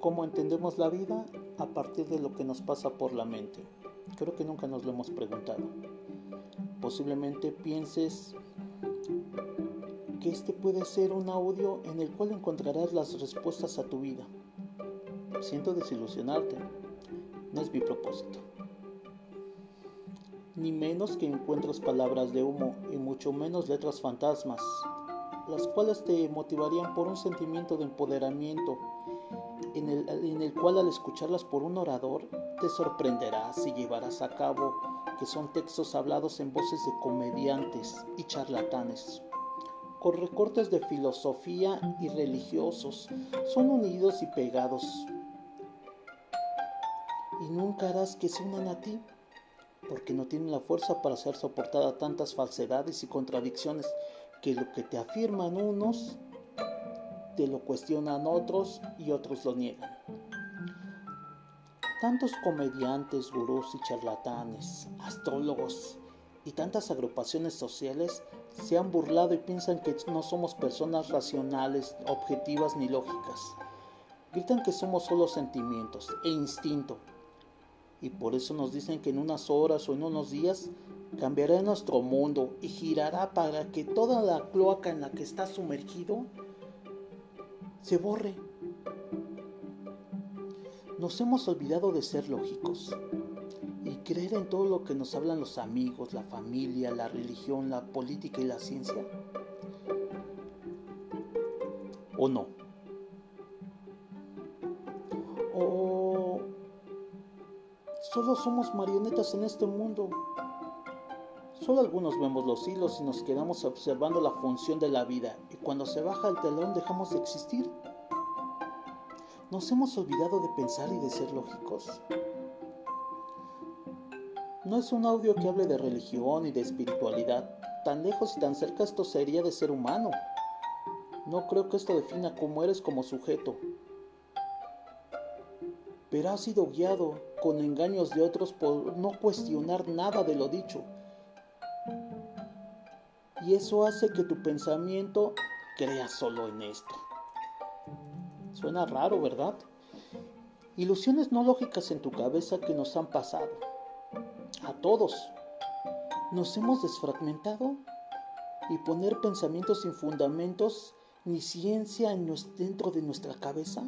cómo entendemos la vida a partir de lo que nos pasa por la mente. Creo que nunca nos lo hemos preguntado. Posiblemente pienses que este puede ser un audio en el cual encontrarás las respuestas a tu vida. Siento desilusionarte, no es mi propósito. Ni menos que encuentres palabras de humo y mucho menos letras fantasmas, las cuales te motivarían por un sentimiento de empoderamiento en el, en el cual al escucharlas por un orador te sorprenderás y llevarás a cabo que son textos hablados en voces de comediantes y charlatanes con recortes de filosofía y religiosos, son unidos y pegados. Y nunca harás que se unan a ti, porque no tienen la fuerza para ser soportada tantas falsedades y contradicciones que lo que te afirman unos, lo cuestionan otros y otros lo niegan. Tantos comediantes, gurús y charlatanes, astrólogos y tantas agrupaciones sociales se han burlado y piensan que no somos personas racionales, objetivas ni lógicas. Gritan que somos solo sentimientos e instinto. Y por eso nos dicen que en unas horas o en unos días cambiará nuestro mundo y girará para que toda la cloaca en la que está sumergido se borre. Nos hemos olvidado de ser lógicos y creer en todo lo que nos hablan los amigos, la familia, la religión, la política y la ciencia? ¿O no? ¿O solo somos marionetas en este mundo? Solo algunos vemos los hilos y nos quedamos observando la función de la vida y cuando se baja el telón dejamos de existir. ¿Nos hemos olvidado de pensar y de ser lógicos? No es un audio que hable de religión y de espiritualidad. Tan lejos y tan cerca esto sería de ser humano. No creo que esto defina cómo eres como sujeto. Pero has sido guiado con engaños de otros por no cuestionar nada de lo dicho. Y eso hace que tu pensamiento crea solo en esto. Suena raro, ¿verdad? Ilusiones no lógicas en tu cabeza que nos han pasado a todos. Nos hemos desfragmentado y poner pensamientos sin fundamentos ni ciencia dentro de nuestra cabeza.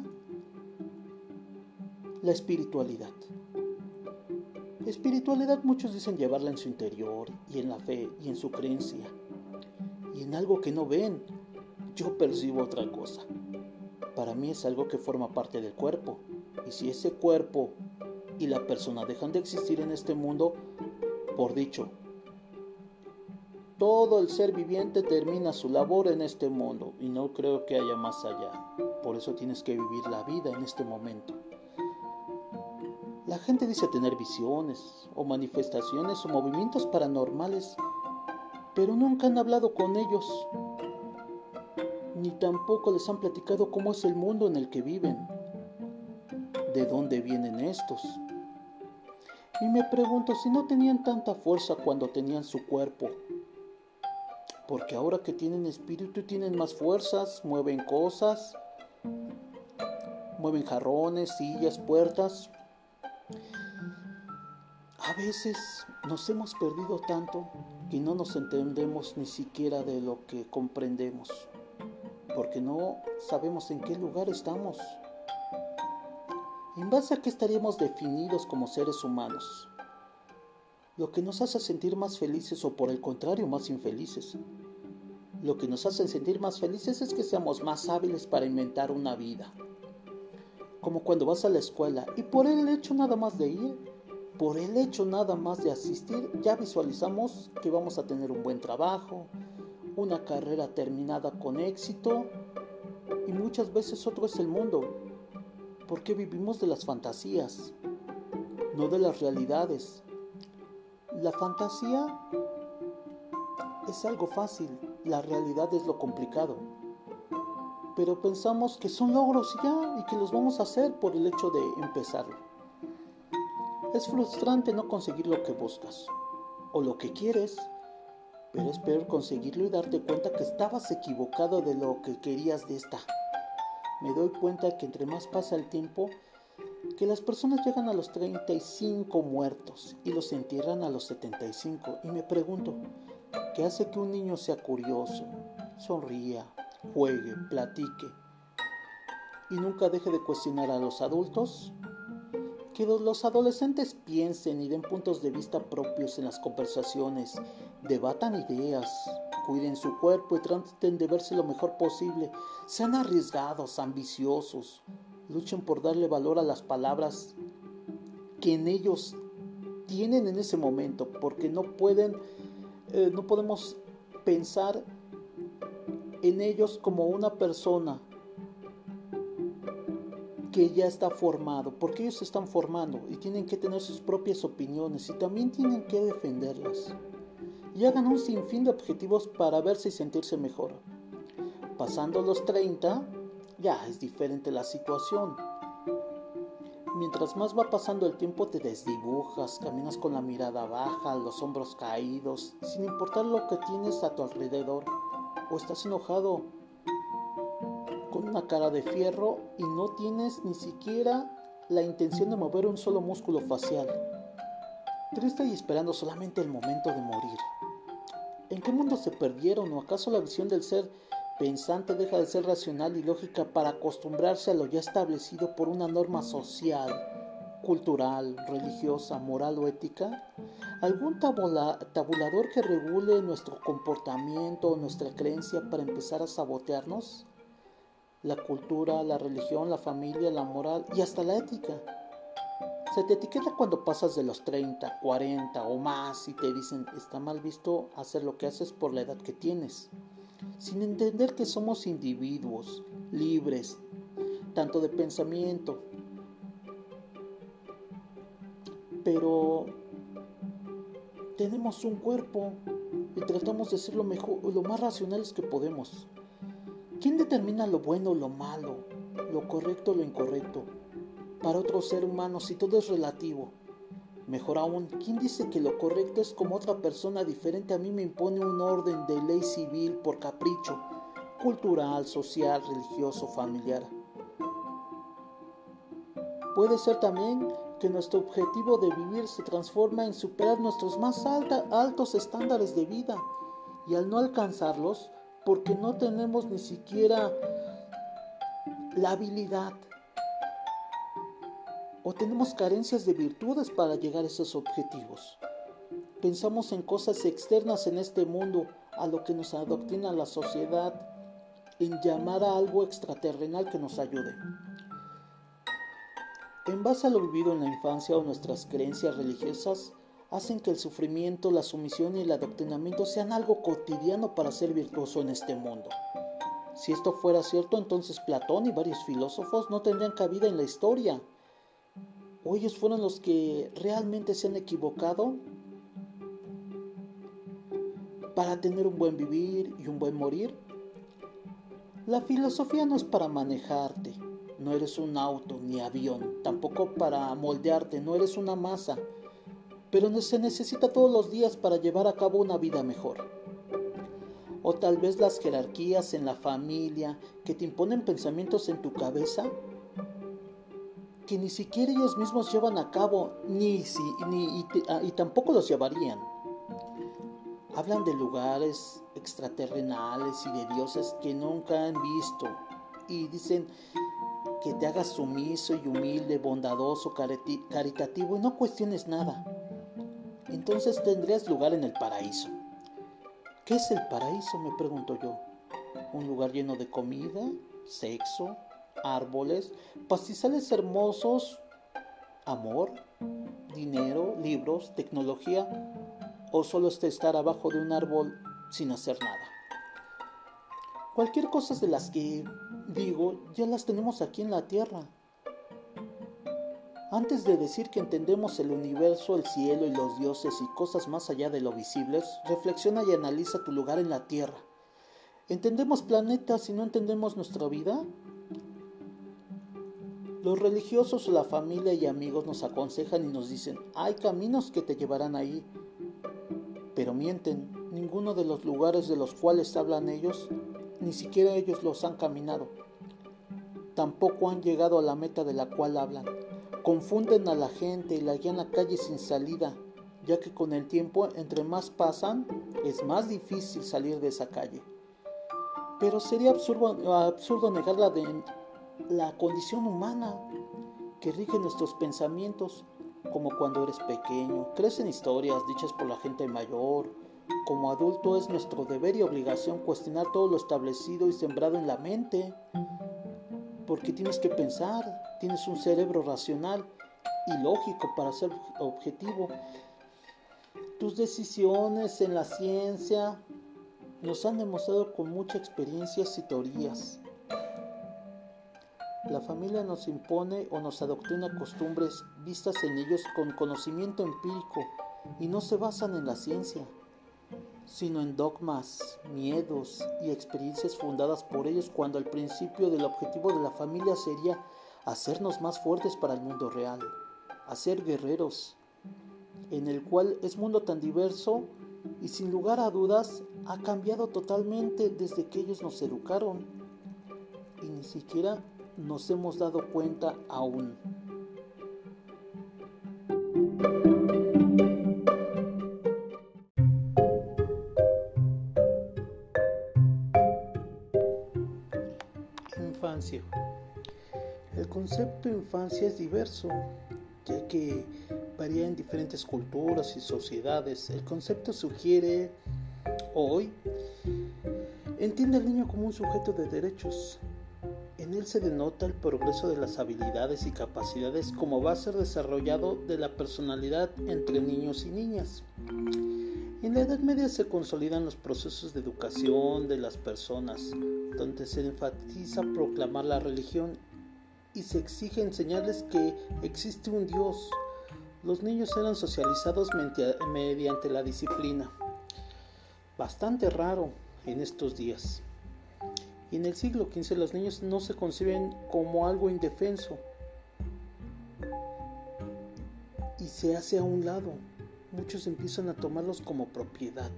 La espiritualidad. Espiritualidad muchos dicen llevarla en su interior y en la fe y en su creencia y en algo que no ven. Yo percibo otra cosa. Para mí es algo que forma parte del cuerpo y si ese cuerpo y la persona dejan de existir en este mundo, por dicho, todo el ser viviente termina su labor en este mundo y no creo que haya más allá. Por eso tienes que vivir la vida en este momento. La gente dice tener visiones o manifestaciones o movimientos paranormales, pero nunca han hablado con ellos, ni tampoco les han platicado cómo es el mundo en el que viven, de dónde vienen estos y me pregunto si no tenían tanta fuerza cuando tenían su cuerpo. Porque ahora que tienen espíritu tienen más fuerzas, mueven cosas, mueven jarrones, sillas, puertas. A veces nos hemos perdido tanto que no nos entendemos ni siquiera de lo que comprendemos, porque no sabemos en qué lugar estamos. ¿En base a qué estaríamos definidos como seres humanos? Lo que nos hace sentir más felices o por el contrario más infelices. Lo que nos hace sentir más felices es que seamos más hábiles para inventar una vida. Como cuando vas a la escuela y por el hecho nada más de ir, por el hecho nada más de asistir, ya visualizamos que vamos a tener un buen trabajo, una carrera terminada con éxito y muchas veces otro es el mundo, porque vivimos de las fantasías, no de las realidades. La fantasía es algo fácil, la realidad es lo complicado. Pero pensamos que son logros ya y que los vamos a hacer por el hecho de empezarlo. Es frustrante no conseguir lo que buscas o lo que quieres, pero es peor conseguirlo y darte cuenta que estabas equivocado de lo que querías de esta me doy cuenta que entre más pasa el tiempo, que las personas llegan a los 35 muertos y los entierran a los 75. Y me pregunto, ¿qué hace que un niño sea curioso, sonría, juegue, platique y nunca deje de cuestionar a los adultos? Que los adolescentes piensen y den puntos de vista propios en las conversaciones, debatan ideas, cuiden su cuerpo y traten de verse lo mejor posible, sean arriesgados, ambiciosos, luchen por darle valor a las palabras que en ellos tienen en ese momento, porque no pueden, eh, no podemos pensar en ellos como una persona que ya está formado, porque ellos se están formando y tienen que tener sus propias opiniones y también tienen que defenderlas. Y hagan un sinfín de objetivos para verse y sentirse mejor. Pasando los 30, ya es diferente la situación. Mientras más va pasando el tiempo te desdibujas, caminas con la mirada baja, los hombros caídos, sin importar lo que tienes a tu alrededor, o estás enojado con una cara de fierro y no tienes ni siquiera la intención de mover un solo músculo facial, triste y esperando solamente el momento de morir. ¿En qué mundo se perdieron o acaso la visión del ser pensante deja de ser racional y lógica para acostumbrarse a lo ya establecido por una norma social, cultural, religiosa, moral o ética? ¿Algún tabulador que regule nuestro comportamiento o nuestra creencia para empezar a sabotearnos? La cultura, la religión, la familia, la moral y hasta la ética. Se te etiqueta cuando pasas de los 30, 40 o más y te dicen está mal visto hacer lo que haces por la edad que tienes sin entender que somos individuos libres, tanto de pensamiento, pero tenemos un cuerpo y tratamos de ser lo, mejor, lo más racionales que podemos. ¿Quién determina lo bueno lo malo, lo correcto lo incorrecto? Para otro ser humano, si todo es relativo. Mejor aún, ¿quién dice que lo correcto es como otra persona diferente a mí me impone un orden de ley civil por capricho, cultural, social, religioso, familiar? Puede ser también que nuestro objetivo de vivir se transforma en superar nuestros más altos estándares de vida y al no alcanzarlos, porque no tenemos ni siquiera la habilidad o tenemos carencias de virtudes para llegar a esos objetivos. Pensamos en cosas externas en este mundo a lo que nos adoctrina la sociedad, en llamar a algo extraterrenal que nos ayude. En base a lo vivido en la infancia o nuestras creencias religiosas, hacen que el sufrimiento, la sumisión y el adoctrinamiento sean algo cotidiano para ser virtuoso en este mundo. Si esto fuera cierto, entonces Platón y varios filósofos no tendrían cabida en la historia. ¿O ellos fueron los que realmente se han equivocado para tener un buen vivir y un buen morir? La filosofía no es para manejarte, no eres un auto ni avión, tampoco para moldearte, no eres una masa, pero se necesita todos los días para llevar a cabo una vida mejor. O tal vez las jerarquías en la familia que te imponen pensamientos en tu cabeza que ni siquiera ellos mismos llevan a cabo, ni, si, ni ah, y, tampoco los llevarían. Hablan de lugares extraterrenales y de dioses que nunca han visto y dicen que te hagas sumiso y humilde, bondadoso, caritativo y no cuestiones nada. Entonces tendrías lugar en el paraíso. ¿Qué es el paraíso? me pregunto yo. ¿Un lugar lleno de comida, sexo, árboles, pastizales hermosos, amor, dinero, libros, tecnología, o solo estar abajo de un árbol sin hacer nada. Cualquier cosa de las que digo ya las tenemos aquí en la tierra. Antes de decir que entendemos el universo, el cielo y los dioses y cosas más allá de lo visibles, reflexiona y analiza tu lugar en la tierra. ¿Entendemos planetas y no entendemos nuestra vida? Los religiosos, la familia y amigos nos aconsejan y nos dicen, hay caminos que te llevarán ahí. Pero mienten, ninguno de los lugares de los cuales hablan ellos, ni siquiera ellos los han caminado. tampoco han llegado a la meta de la cual hablan. Confunden a la gente y la guían a calle sin salida, ya que con el tiempo, entre más pasan, es más difícil salir de esa calle. Pero sería absurdo, negar la, la condición humana que rige nuestros pensamientos, como cuando eres pequeño. Crecen historias dichas por la gente mayor. Como adulto es nuestro deber y obligación cuestionar todo lo establecido y sembrado en la mente porque tienes que pensar, tienes un cerebro racional y lógico para ser objetivo. Tus decisiones en la ciencia nos han demostrado con muchas experiencias y teorías. La familia nos impone o nos adoctrina costumbres vistas en ellos con conocimiento empírico y no se basan en la ciencia sino en dogmas, miedos y experiencias fundadas por ellos cuando al principio del objetivo de la familia sería hacernos más fuertes para el mundo real, hacer guerreros, en el cual es mundo tan diverso y sin lugar a dudas ha cambiado totalmente desde que ellos nos educaron y ni siquiera nos hemos dado cuenta aún. El concepto de infancia es diverso, ya que varía en diferentes culturas y sociedades. El concepto sugiere hoy, entiende al niño como un sujeto de derechos. En él se denota el progreso de las habilidades y capacidades como va a ser desarrollado de la personalidad entre niños y niñas. En la Edad Media se consolidan los procesos de educación de las personas, donde se enfatiza proclamar la religión y se exige enseñarles que existe un Dios. Los niños eran socializados mediante la disciplina. Bastante raro en estos días. Y en el siglo XV los niños no se conciben como algo indefenso y se hace a un lado. Muchos empiezan a tomarlos como propiedad.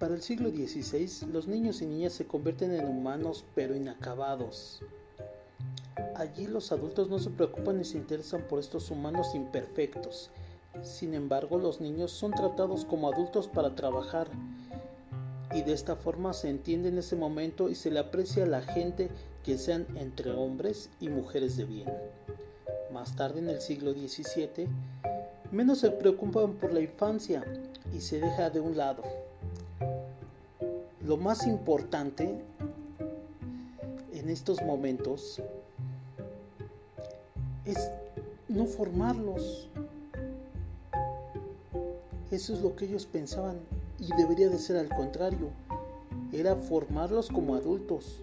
Para el siglo XVI, los niños y niñas se convierten en humanos pero inacabados. Allí los adultos no se preocupan ni se interesan por estos humanos imperfectos. Sin embargo, los niños son tratados como adultos para trabajar y de esta forma se entiende en ese momento y se le aprecia a la gente que sean entre hombres y mujeres de bien. Más tarde en el siglo XVII, menos se preocupan por la infancia y se deja de un lado lo más importante en estos momentos es no formarlos. Eso es lo que ellos pensaban y debería de ser al contrario. Era formarlos como adultos.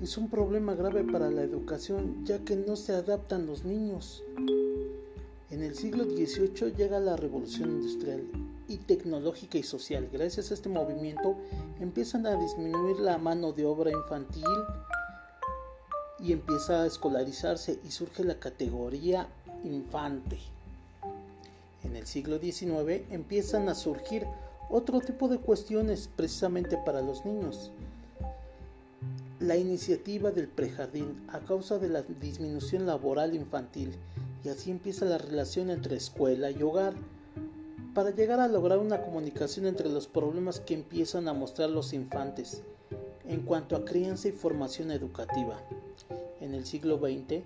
Es un problema grave para la educación ya que no se adaptan los niños. En el siglo XVIII llega la revolución industrial y tecnológica y social. Gracias a este movimiento empiezan a disminuir la mano de obra infantil y empieza a escolarizarse y surge la categoría infante. En el siglo XIX empiezan a surgir otro tipo de cuestiones precisamente para los niños. La iniciativa del prejardín a causa de la disminución laboral infantil y así empieza la relación entre escuela y hogar para llegar a lograr una comunicación entre los problemas que empiezan a mostrar los infantes en cuanto a crianza y formación educativa. En el siglo XX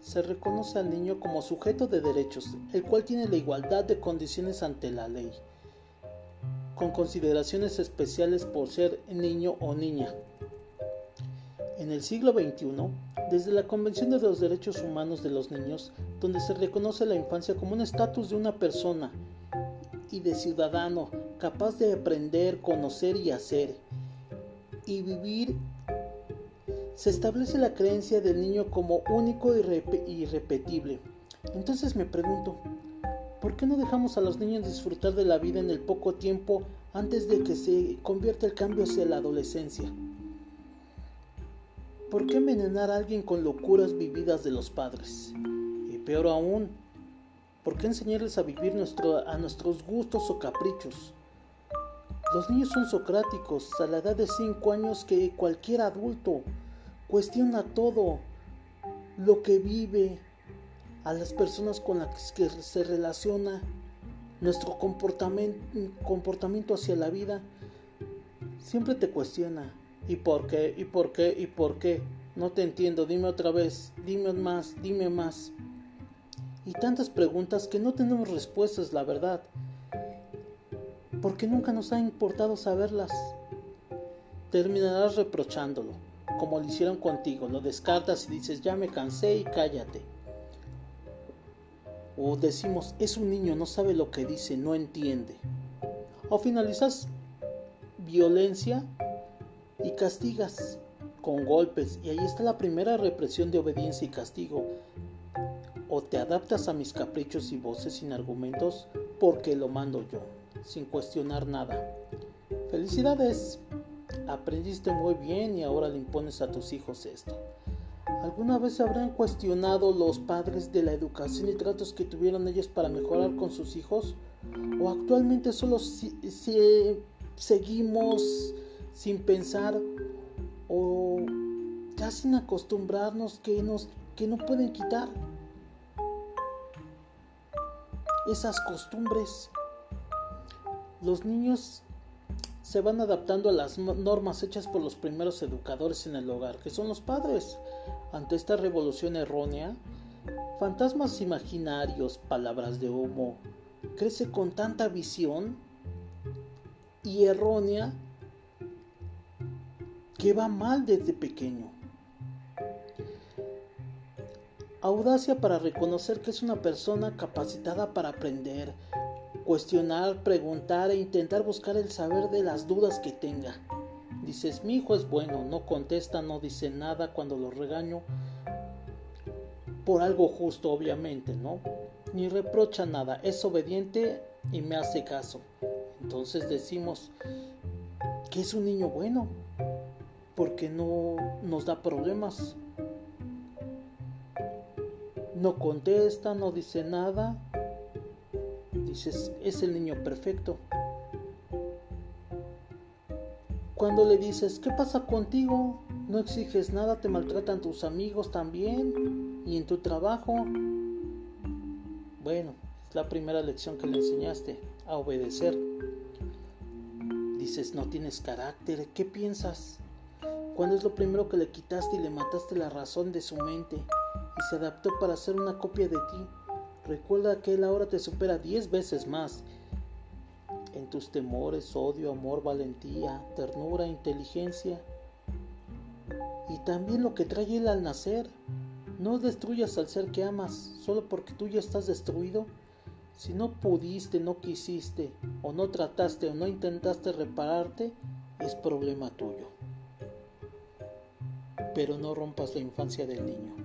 se reconoce al niño como sujeto de derechos, el cual tiene la igualdad de condiciones ante la ley, con consideraciones especiales por ser niño o niña. En el siglo XXI, desde la Convención de los Derechos Humanos de los Niños, donde se reconoce la infancia como un estatus de una persona y de ciudadano capaz de aprender, conocer y hacer y vivir, se establece la creencia del niño como único y irrepetible. Entonces me pregunto, ¿por qué no dejamos a los niños disfrutar de la vida en el poco tiempo antes de que se convierta el cambio hacia la adolescencia? ¿Por qué envenenar a alguien con locuras vividas de los padres? Y peor aún, ¿Por qué enseñarles a vivir nuestro, a nuestros gustos o caprichos? Los niños son socráticos a la edad de 5 años que cualquier adulto cuestiona todo lo que vive, a las personas con las que se relaciona, nuestro comportamiento, comportamiento hacia la vida, siempre te cuestiona. ¿Y por qué? ¿Y por qué? ¿Y por qué? No te entiendo, dime otra vez, dime más, dime más. Y tantas preguntas que no tenemos respuestas, la verdad. Porque nunca nos ha importado saberlas. Terminarás reprochándolo, como lo hicieron contigo. Lo descartas y dices, ya me cansé y cállate. O decimos, es un niño, no sabe lo que dice, no entiende. O finalizas violencia y castigas con golpes. Y ahí está la primera represión de obediencia y castigo. O te adaptas a mis caprichos y voces sin argumentos porque lo mando yo, sin cuestionar nada. Felicidades, aprendiste muy bien y ahora le impones a tus hijos esto. ¿Alguna vez habrán cuestionado los padres de la educación y tratos que tuvieron ellos para mejorar con sus hijos? ¿O actualmente solo si, seguimos sin pensar o ya sin acostumbrarnos que, nos, que no pueden quitar esas costumbres? Los niños se van adaptando a las normas hechas por los primeros educadores en el hogar, que son los padres. Ante esta revolución errónea, fantasmas imaginarios, palabras de humo, crece con tanta visión y errónea que va mal desde pequeño. Audacia para reconocer que es una persona capacitada para aprender, cuestionar, preguntar e intentar buscar el saber de las dudas que tenga. Dices, mi hijo es bueno, no contesta, no dice nada cuando lo regaño, por algo justo obviamente, ¿no? Ni reprocha nada, es obediente y me hace caso. Entonces decimos que es un niño bueno, porque no nos da problemas. No contesta, no dice nada, Dices, es el niño perfecto. Cuando le dices, ¿qué pasa contigo? No exiges nada, te maltratan tus amigos también y en tu trabajo. Bueno, es la primera lección que le enseñaste, a obedecer. Dices, no tienes carácter, ¿qué piensas? Cuando es lo primero que le quitaste y le mataste la razón de su mente y se adaptó para ser una copia de ti? Recuerda que Él ahora te supera diez veces más en tus temores, odio, amor, valentía, ternura, inteligencia y también lo que trae Él al nacer. No destruyas al ser que amas solo porque tú ya estás destruido. Si no pudiste, no quisiste, o no trataste, o no intentaste repararte, es problema tuyo. Pero no rompas la infancia del niño.